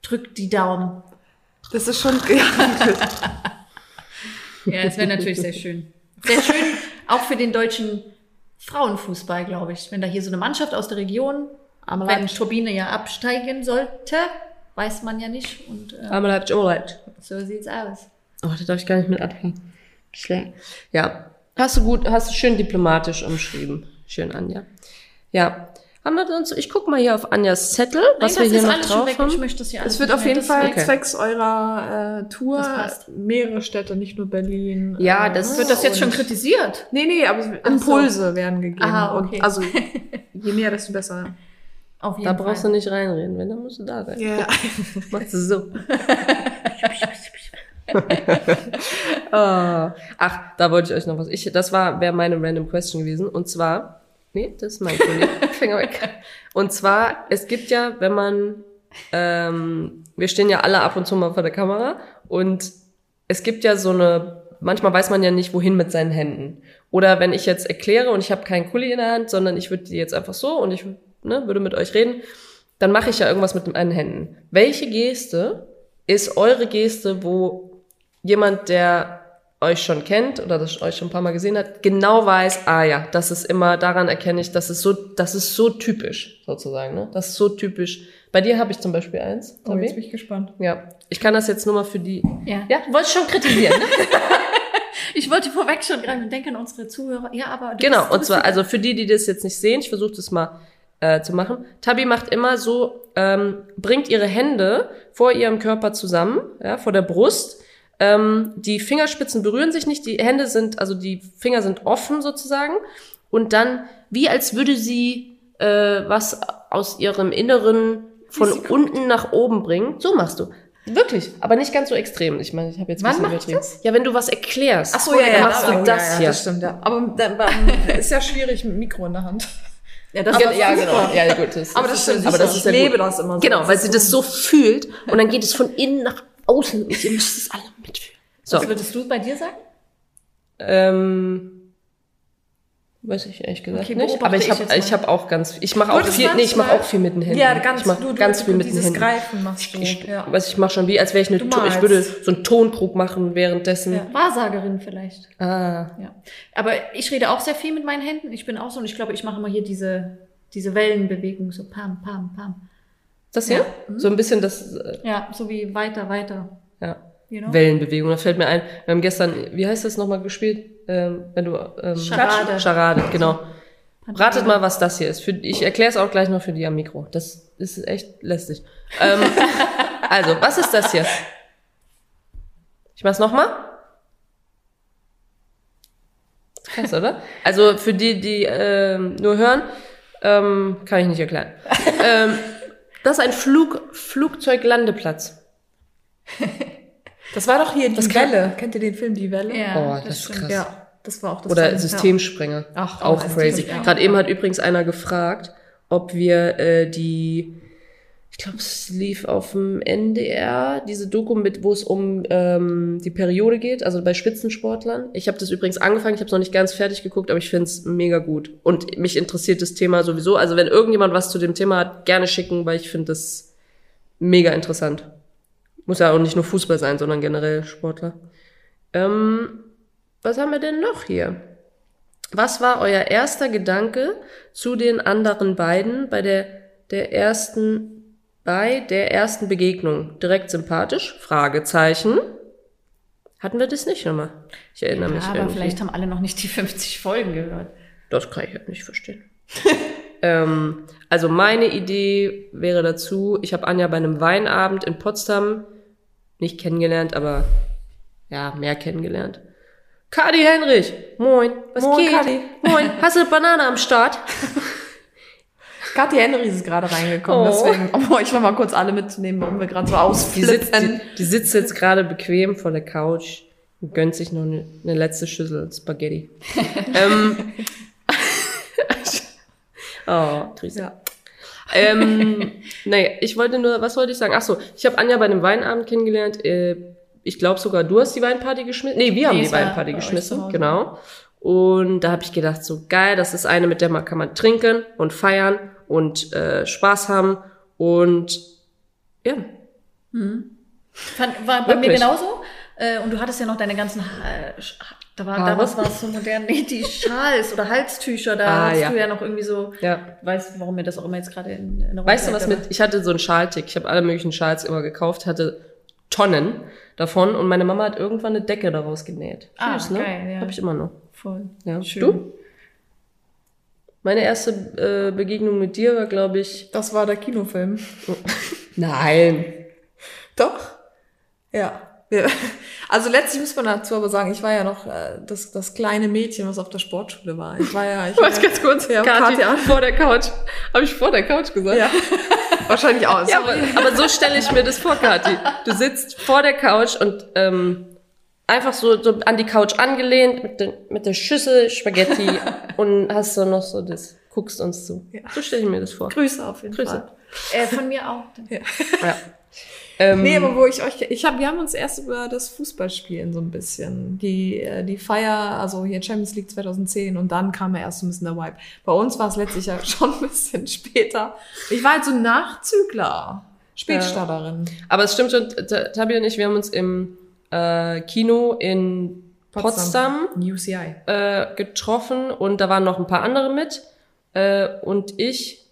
Drückt die Daumen. Das ist schon. Ja, es wäre natürlich sehr schön. Sehr schön, auch für den deutschen Frauenfußball, glaube ich. Wenn da hier so eine Mannschaft aus der Region, wenn. Turbine ja absteigen sollte, weiß man ja nicht. Und äh, Einmal Leipzig, oh Leipzig. so sieht's aus. Oh, da darf ich gar nicht mit anfangen. Schlecht. Ja. Hast du gut, hast du schön diplomatisch umschrieben. Schön, Anja. Ja. Haben wir sonst, ich guck mal hier auf Anjas Zettel, was Nein, wir hier ist noch alles schon drauf weg. Ich haben. möchte das hier alles Es wird auf jeden Das Fall Okay. zwecks eurer äh, Tour mehrere Städte, nicht nur Berlin. Ja, äh, das- Wird das jetzt schon kritisiert? Nee, nee, aber Impulse werden gegeben. Aha, okay. Und also je mehr, desto besser. Auf jeden Da Fall. brauchst du nicht reinreden, wenn, dann musst du da sein. Ja. Machst du so. Ah. Ach, da wollte ich euch noch was. Ich, das war, wäre meine random question gewesen. Und zwar, nee, das ist mein Kollege. Finger weg. Und zwar, es gibt ja, wenn man, ähm, wir stehen ja alle ab und zu mal vor der Kamera und es gibt ja so eine, manchmal weiß man ja nicht, wohin mit seinen Händen. Oder wenn ich jetzt erkläre und ich habe keinen Kuli in der Hand, sondern ich würde die jetzt einfach so und ich ne, würde mit euch reden, dann mache ich ja irgendwas mit meinen Händen. Welche Geste ist eure Geste, wo jemand, der euch schon kennt oder das euch schon ein paar Mal gesehen hat, genau weiß, ah ja, das ist immer, daran erkenne ich, das ist so, das ist so typisch, sozusagen, ne? Das ist so typisch. Bei dir habe ich zum Beispiel eins. Oh, Tabi. jetzt bin ich gespannt. ja. Ich kann das jetzt nur mal für die. Ja. Ja, du wolltest schon kritisieren, ne? Ich wollte vorweg schon greifen und denke an unsere Zuhörer. Ja, aber du Genau, bist, du und zwar, also für die, die das jetzt nicht sehen, ich versuche das mal äh, zu machen. Tabi macht immer so, ähm, bringt ihre Hände vor ihrem Körper zusammen, ja, vor der Brust. Ähm, die Fingerspitzen berühren sich nicht, die Hände sind, also die Finger sind offen sozusagen. Und dann, wie als würde sie äh, was aus ihrem Inneren von unten nach oben bringen. So machst du. Wirklich, aber nicht ganz so extrem. Ich meine, ich habe jetzt ein Wann bisschen übertrieben. das? Ja, wenn du was erklärst. Ach so, ja, ja, machst du aber- das ja, ja, hier. Das stimmt, ja. Aber dann, dann ist ja schwierig mit dem Mikro in der Hand. Ja, das Ja, ist ja, genau. Ja, gut. Das, Aber das stimmt. aber das ich ist ja lebe gut. das immer so. Genau, weil sie das so fühlt und dann geht es von innen nach außen und ihr müsst es alle mitfühlen. So, Was würdest du bei dir sagen? ähm, weiß ich ehrlich gesagt Okay, nicht. Aber ich habe ich habe auch ganz, ich mache auch viel, nee, ich mache auch viel mit den Händen. Ja, ganz, ich mache du, du, ganz viel du, mit den Händen. Greifen machst du. Ich, ja. weiß, ich mache schon wie, als wäre ich eine, ich würde so einen Tonkrug machen währenddessen. Ja. Wahrsagerin vielleicht. Ah, Ja. Aber ich rede auch sehr viel mit meinen Händen. Ich bin auch so und ich glaube, ich mache immer hier diese, diese Wellenbewegung, so pam, pam, pam. Das hier? Ja. So ein bisschen das, äh, Ja, so wie weiter, weiter. ja. you know? Wellenbewegung. Da fällt mir ein, wir haben gestern, wie heißt das nochmal gespielt? Ähm, wenn du, ähm, Charade. Charade, genau. Ratet mal, was das hier ist. Für, ich erkläre es auch gleich noch für die am Mikro. Das ist echt lästig. Ähm, also, was ist das hier? Ich mach's nochmal. Krass, oder? Also für die, die ähm, nur hören, ähm, kann ich nicht erklären. ähm, das ist ein Flug, Flugzeuglandeplatz. Das war doch hier die Das kann- Welle. Kennt ihr den Film Die Welle? Ja, Oh, das ist stimmt. krass. Ja, das war auch das Oder. Systemsprenger. Ach, auch oh, crazy. System- ja. Gerade eben hat übrigens einer gefragt, ob wir äh, die, ich glaube, es lief auf dem NDR, diese Doku mit, wo es um ähm, die Periode geht, also bei Spitzensportlern. Ich habe das übrigens angefangen, ich habe es noch nicht ganz fertig geguckt, aber ich finde es mega gut. Und mich interessiert das Thema sowieso. Also wenn irgendjemand was zu dem Thema hat, gerne schicken, weil ich finde das mega interessant. Muss ja auch nicht nur Fußball sein, sondern generell Sportler. Ähm, was haben wir denn noch hier? Was war euer erster Gedanke zu den anderen beiden bei der, der ersten, bei der ersten Begegnung? Direkt sympathisch? Fragezeichen. Hatten wir das nicht nochmal? Ich erinnere mich Ja, aber irgendwie. vielleicht haben alle noch nicht die 50 Folgen gehört. Das kann ich halt nicht verstehen. ähm, also meine Idee wäre dazu, ich habe Anja bei einem Weinabend in Potsdam nicht kennengelernt, aber ja, mehr kennengelernt. Kadi Henrich, moin, was Moin, geht? Kadi. Moin, hast du eine Banane am Start? Kathi Henry ist gerade reingekommen, Oh. deswegen, um euch nochmal kurz alle mitzunehmen, warum wir gerade so Die sitzt, ausflippen. die, die sitzt jetzt gerade bequem vor der Couch und gönnt sich noch eine, eine letzte Schüssel Spaghetti. ähm, oh, Grüße. Ja. ähm, naja, ich wollte nur, was wollte ich sagen? Ach so, ich habe Anja bei einem Weinabend kennengelernt. Äh, ich glaube sogar, du hast die Weinparty geschmissen. Nee, wir haben Nee, die Weinparty geschmissen, genau. Und da habe ich gedacht, so geil, das ist eine, mit der man kann man trinken und feiern und äh, Spaß haben und ja, Fand, war bei mir Wirklich? genauso. Äh, und du hattest ja noch deine ganzen, äh, da war, damals war es so modern, nee, die Schals oder Halstücher, da Ah, hast ja. du ja noch irgendwie so, ja. weißt warum mir das auch immer jetzt gerade in Erinnerung Weißt du was mit, ich hatte so einen Schaltick, ich habe alle möglichen Schals immer gekauft, hatte Tonnen davon und meine Mama hat irgendwann eine Decke daraus genäht. Ah, Süß, ne? geil, ja. Habe ich immer noch. Voll. Ja. Schön. Du? Meine erste äh, Begegnung mit dir war, glaube ich. Das war der Kinofilm. Nein. Doch. Ja. Also letztlich muss man dazu aber sagen, ich war ja noch äh, das, das kleine Mädchen, was auf der Sportschule war. Ich war ja, ich war ganz kurz, Ja, Kathi, Katja. vor der Couch. Habe ich vor der Couch gesagt? ja. Wahrscheinlich auch. Ja, aber, aber so stelle ich mir das vor, Kathi. Du sitzt vor der Couch und ähm, einfach so, so an die Couch angelehnt mit, der mit der Schüssel Spaghetti und hast so noch so das, guckst uns zu. Ja. So stelle ich mir das vor. Grüße auf jeden Grüße. Fall. Äh, von mir auch. Ja. Ähm, Nee, aber wo ich euch, ich habe, wir haben uns erst über das Fußballspielen so ein bisschen, die, äh, die Feier, also hier Champions League 2010 und dann kam ja erst so ein bisschen der Vibe. Bei uns war es letztlich ja schon ein bisschen später. Ich war halt so Nachzügler, Spätstarterin. aber es stimmt schon, Tabi und ich, wir haben uns im äh, Kino in Potsdam, UCI. äh, getroffen und da waren noch ein paar andere mit. Äh, und ich,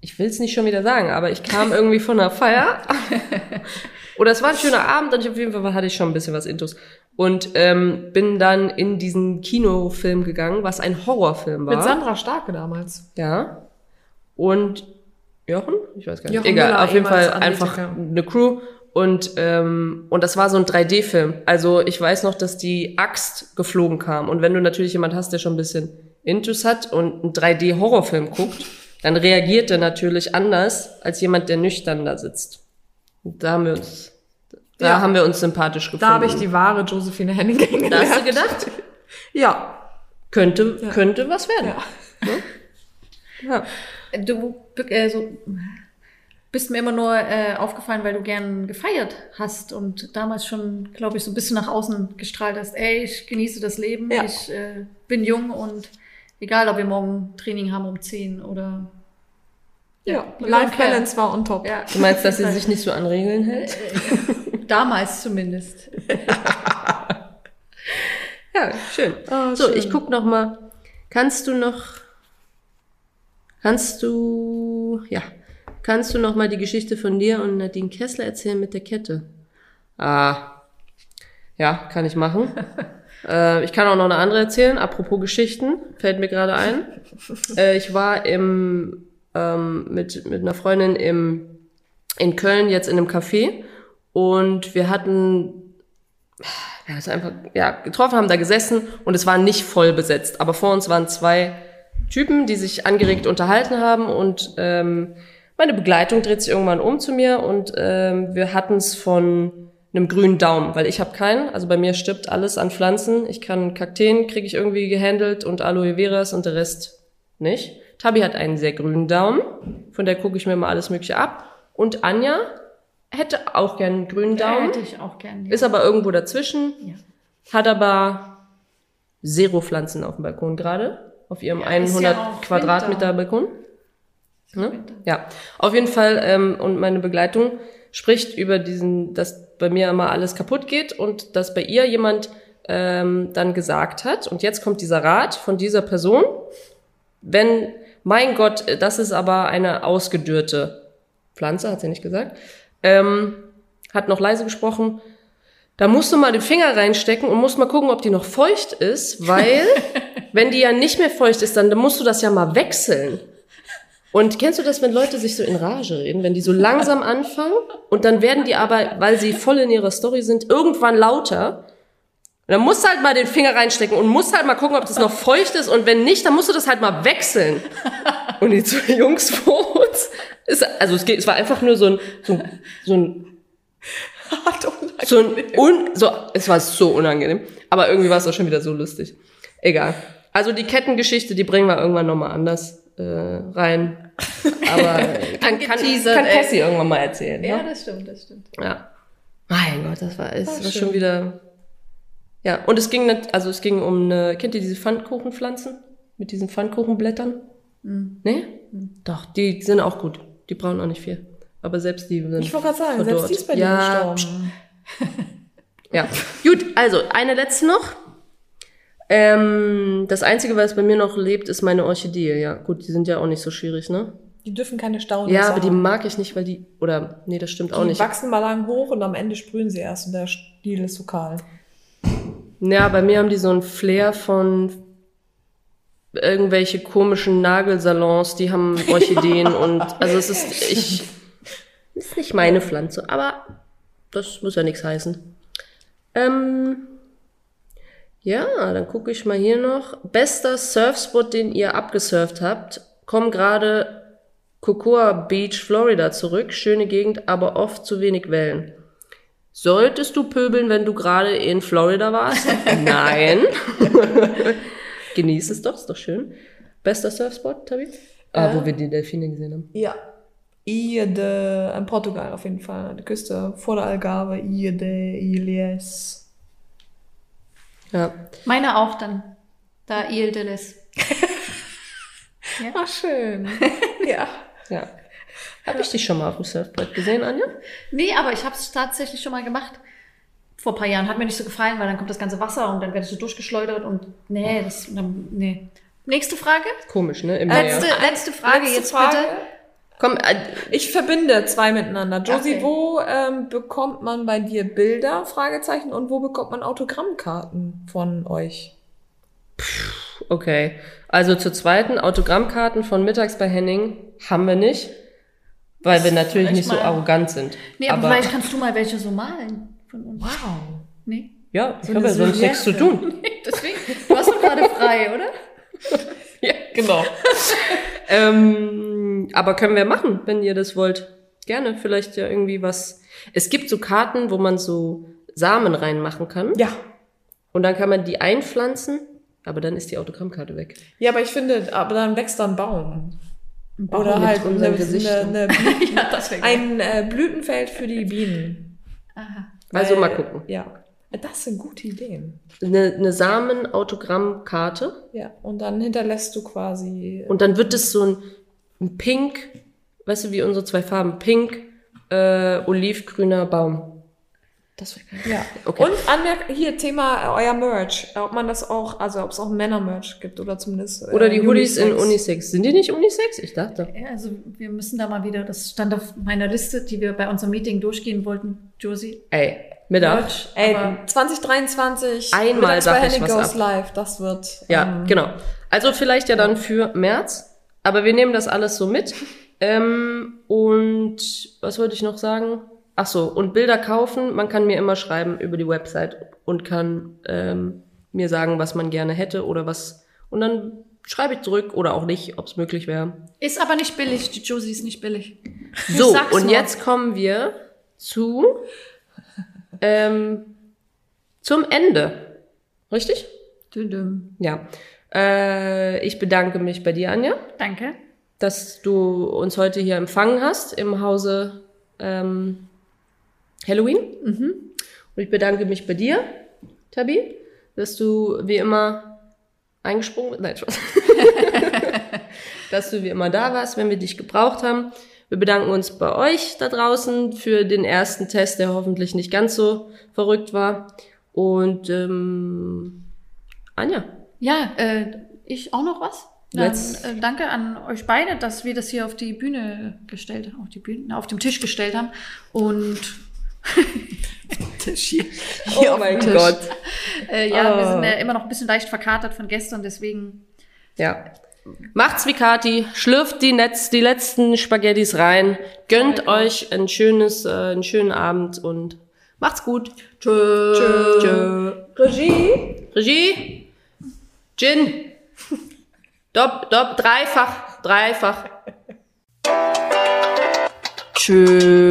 ich will es nicht schon wieder sagen, aber ich kam irgendwie von einer Feier. Oder es war ein schöner Abend und ich auf jeden Fall hatte ich schon ein bisschen was Intus. Und ähm, bin dann in diesen Kinofilm gegangen, was ein Horrorfilm war. Mit Sandra Starke damals. Ja. Und Jochen? Ich weiß gar nicht. Jochen Egal, Müller, auf jeden Fall einfach eine Crew. Und, ähm, und das war so ein 3D-Film. Also ich weiß noch, dass die Axt geflogen kam. Und wenn du natürlich jemand hast, der schon ein bisschen Intus hat und einen 3D-Horrorfilm guckt, dann reagiert er natürlich anders als jemand, der nüchtern da sitzt. Und da haben wir uns, da Ja. haben wir uns sympathisch gefunden. Da habe ich die wahre Josephine Henning Da kennengelernt. hast du gedacht, Ja. könnte, könnte was werden. Ja. Ja. Du äh, so, bist mir immer nur äh, aufgefallen, weil du gern gefeiert hast und damals schon, glaube ich, so ein bisschen nach außen gestrahlt hast. Ey, ich genieße das Leben, Ja. ich äh, bin jung und egal, ob wir morgen Training haben um 10 oder Ja. Ja. Life Balance war on top. ja, Du meinst, dass sie sich nicht so an Regeln hält? damals zumindest. Ja, schön. Ah, so, schön. ich guck noch mal. Kannst du noch, kannst du, ja, kannst du noch mal die Geschichte von dir und Nadine Kessler erzählen mit der Kette? Ah, Ja, kann ich machen. äh, ich kann auch noch eine andere erzählen. Apropos Geschichten, fällt mir gerade ein. Äh, ich war im, ähm, mit, mit einer Freundin im, in Köln jetzt in einem Café und wir hatten wir haben einfach ja, getroffen, haben da gesessen und es war nicht voll besetzt. Aber vor uns waren zwei Typen, die sich angeregt unterhalten haben und ähm, meine Begleitung dreht sich irgendwann um zu mir und ähm, wir hatten es von einem grünen Daumen, weil ich habe keinen. Also bei mir stirbt alles an Pflanzen. Ich kann Kakteen, kriege ich irgendwie gehandelt und Aloe Veras und der Rest nicht. Tabi hat einen sehr grünen Daumen, von der gucke ich mir mal alles Mögliche ab. Und Anja hätte auch gern einen grünen Daumen, hätte ich auch gern. Ja. ist aber irgendwo dazwischen, Ja. hat aber zero Pflanzen auf dem Balkon gerade, auf ihrem Ja, ist 100 ja Quadratmeter Winter. Balkon. Ne? Ja, auf jeden Fall. Ähm, und meine Begleitung spricht über diesen, dass bei mir immer alles kaputt geht und dass bei ihr jemand ähm, dann gesagt hat, und jetzt kommt dieser Rat von dieser Person, wenn, mein Gott, das ist aber eine ausgedürrte Pflanze, hat sie nicht gesagt, ähm, hat noch leise gesprochen, da musst du mal den Finger reinstecken und musst mal gucken, ob die noch feucht ist, weil wenn die ja nicht mehr feucht ist, dann, dann musst du das ja mal wechseln. Und kennst du das, wenn Leute sich so in Rage reden, wenn die so langsam anfangen und dann werden die aber, weil sie voll in ihrer Story sind, irgendwann lauter. Und dann musst du halt mal den Finger reinstecken und musst halt mal gucken, ob das noch feucht ist und wenn nicht, dann musst du das halt mal wechseln. Und die zwei Jungs vor uns, ist, also es, geht, es war einfach nur so ein, so ein, so ein so ein un, so, es war so unangenehm. Aber irgendwie war es auch schon wieder so lustig. Egal. Also die Kettengeschichte, die bringen wir irgendwann nochmal anders äh, rein. Aber kann, kann, kann ey. Tessie irgendwann mal erzählen. ja, Ja, das stimmt, das stimmt. ja. Mein Gott, das war, es War war schon wieder. Ja, und es ging nicht, also es ging um eine, kennt ihr diese Pfannkuchenpflanzen? Mit diesen Pfannkuchenblättern? Mhm. Nee? Doch, die sind auch gut. Die brauchen auch nicht viel. Aber selbst die sind. Ich wollte gerade sagen, verdorrt. selbst die ist bei dir ja, gestorben. ja, gut, also eine letzte noch. Ähm, das Einzige, was bei mir noch lebt, ist meine Orchidee. Ja, gut, die sind ja auch nicht so schwierig, ne? Die dürfen keine Staunässe Ja, aber die haben. mag ich nicht, weil die, oder, nee, das stimmt auch Die nicht. wachsen mal lang hoch und am Ende sprühen sie erst und der Stiel ist so kahl. Ja, bei mir haben die so einen Flair von irgendwelche komischen Nagelsalons, die haben Orchideen und, also es ist, ich, ist nicht meine Pflanze, aber das muss ja nichts heißen. Ähm, ja, dann gucke ich mal hier noch. Bester Surfspot, den ihr abgesurft habt, kommen gerade Cocoa Beach, Florida zurück. Schöne Gegend, aber oft zu wenig Wellen. Solltest du pöbeln, wenn du gerade in Florida warst? Nein. Genieß es doch, ist doch schön. Bester Surfspot, Tabi? Ah, wo wir die Delfine gesehen haben. Ja. Iede, in Portugal auf jeden Fall, an der Küste vor der Algarve, Iede, Ilhes. Ja. Meine auch dann. Da Il Delis. Ach, schön. ja. Ja. Habe ich dich schon mal auf dem Surfbrett gesehen, Anja? Nee, aber ich habe es tatsächlich schon mal gemacht. Vor ein paar Jahren. Hat mir nicht so gefallen, weil dann kommt das ganze Wasser und dann werde ich so durchgeschleudert und nee, das, nee. Nächste Frage? Komisch, ne? Im Letzte, letzte Frage Letzte jetzt Frage. bitte. Komm, äh, Ich verbinde zwei miteinander. Josie, Okay. wo ähm, bekommt man bei dir Bilder, Fragezeichen, und wo bekommt man Autogrammkarten von euch? okay. Also zur zweiten, Autogrammkarten von Mittags bei Henning haben wir nicht, weil wir natürlich nicht so arrogant sind. Nee, aber, vielleicht kannst du mal welche so malen von uns. Wow. Nee? ja, ich So habe ja sonst nichts zu tun. Deswegen, du hast doch gerade frei, oder? Ja, genau. ähm, aber können wir machen, wenn ihr das wollt. Gerne, vielleicht ja irgendwie was. Es gibt so Karten, wo man so Samen reinmachen kann. Ja. Und dann kann man die einpflanzen, aber dann ist die Autogrammkarte weg. Ja, aber ich finde, aber dann wächst da ein Baum. Baum Oder mit halt eine, eine, eine, ja, ein äh, Blütenfeld für die Bienen. Aha. Also Weil- mal gucken. Ja. Das sind gute Ideen. Eine, eine Samen-Autogrammkarte. Ja. Und dann hinterlässt du quasi. Und dann wird es so ein, ein pink, weißt du, wie unsere zwei Farben, pink, äh, olivgrüner Baum. Das wäre geil. Ja. Okay. Und Anmerk hier Thema euer Merch. Ob man das auch, also ob es auch Männer-Merch gibt oder zumindest. äh, Oder die Hoodies in Unisex. Unisex. Sind die nicht Unisex? Ich dachte. Ja, also wir müssen da mal wieder, das stand auf meiner Liste, die wir bei unserem Meeting durchgehen wollten, Josie. Ey, Mittag. Ey, Aber- 2023. Einmal sag bei ich was Goes ab. Live. Das wird. Ja, ähm, genau. Also vielleicht ja dann für März. Aber wir nehmen das alles so mit. Ähm, und was wollte ich noch sagen? Ach so, und Bilder kaufen. Man kann mir immer schreiben über die Website und kann ähm, mir sagen, was man gerne hätte oder was. Und dann schreibe ich zurück oder auch nicht, ob es möglich wäre. Ist aber nicht billig. Die Josie ist nicht billig. So, und nur. jetzt kommen wir zu ähm, zum Ende. Richtig? Düm. Ja. Äh, ich bedanke mich bei dir, Anja. Danke. dass du uns heute hier empfangen hast im Hause ähm, Halloween. Und ich bedanke mich bei dir, Tabi, dass du wie immer eingesprungen bist. Nein, Spaß. dass du wie immer da warst, wenn wir dich gebraucht haben. Wir bedanken uns bei euch da draußen für den ersten Test, der hoffentlich nicht ganz so verrückt war. Und ähm, Anja, Ja, äh, ich auch noch was? Dann, äh, danke an euch beide, dass wir das hier auf die Bühne gestellt, auf die Bühne, auf dem Tisch gestellt haben. Und Tisch hier. oh mein Gott. äh, ja, wir Oh. sind ja immer noch ein bisschen leicht verkatert von gestern, deswegen Ja. Macht's wie Kati, schlürft die, Netz, die letzten Spaghettis rein, gönnt Lecker. euch ein schönes, äh, einen schönen Abend und macht's gut. Tschö. Tschö. Regie. Regie, Gin, dopp, dopp, dreifach, dreifach. Tschö.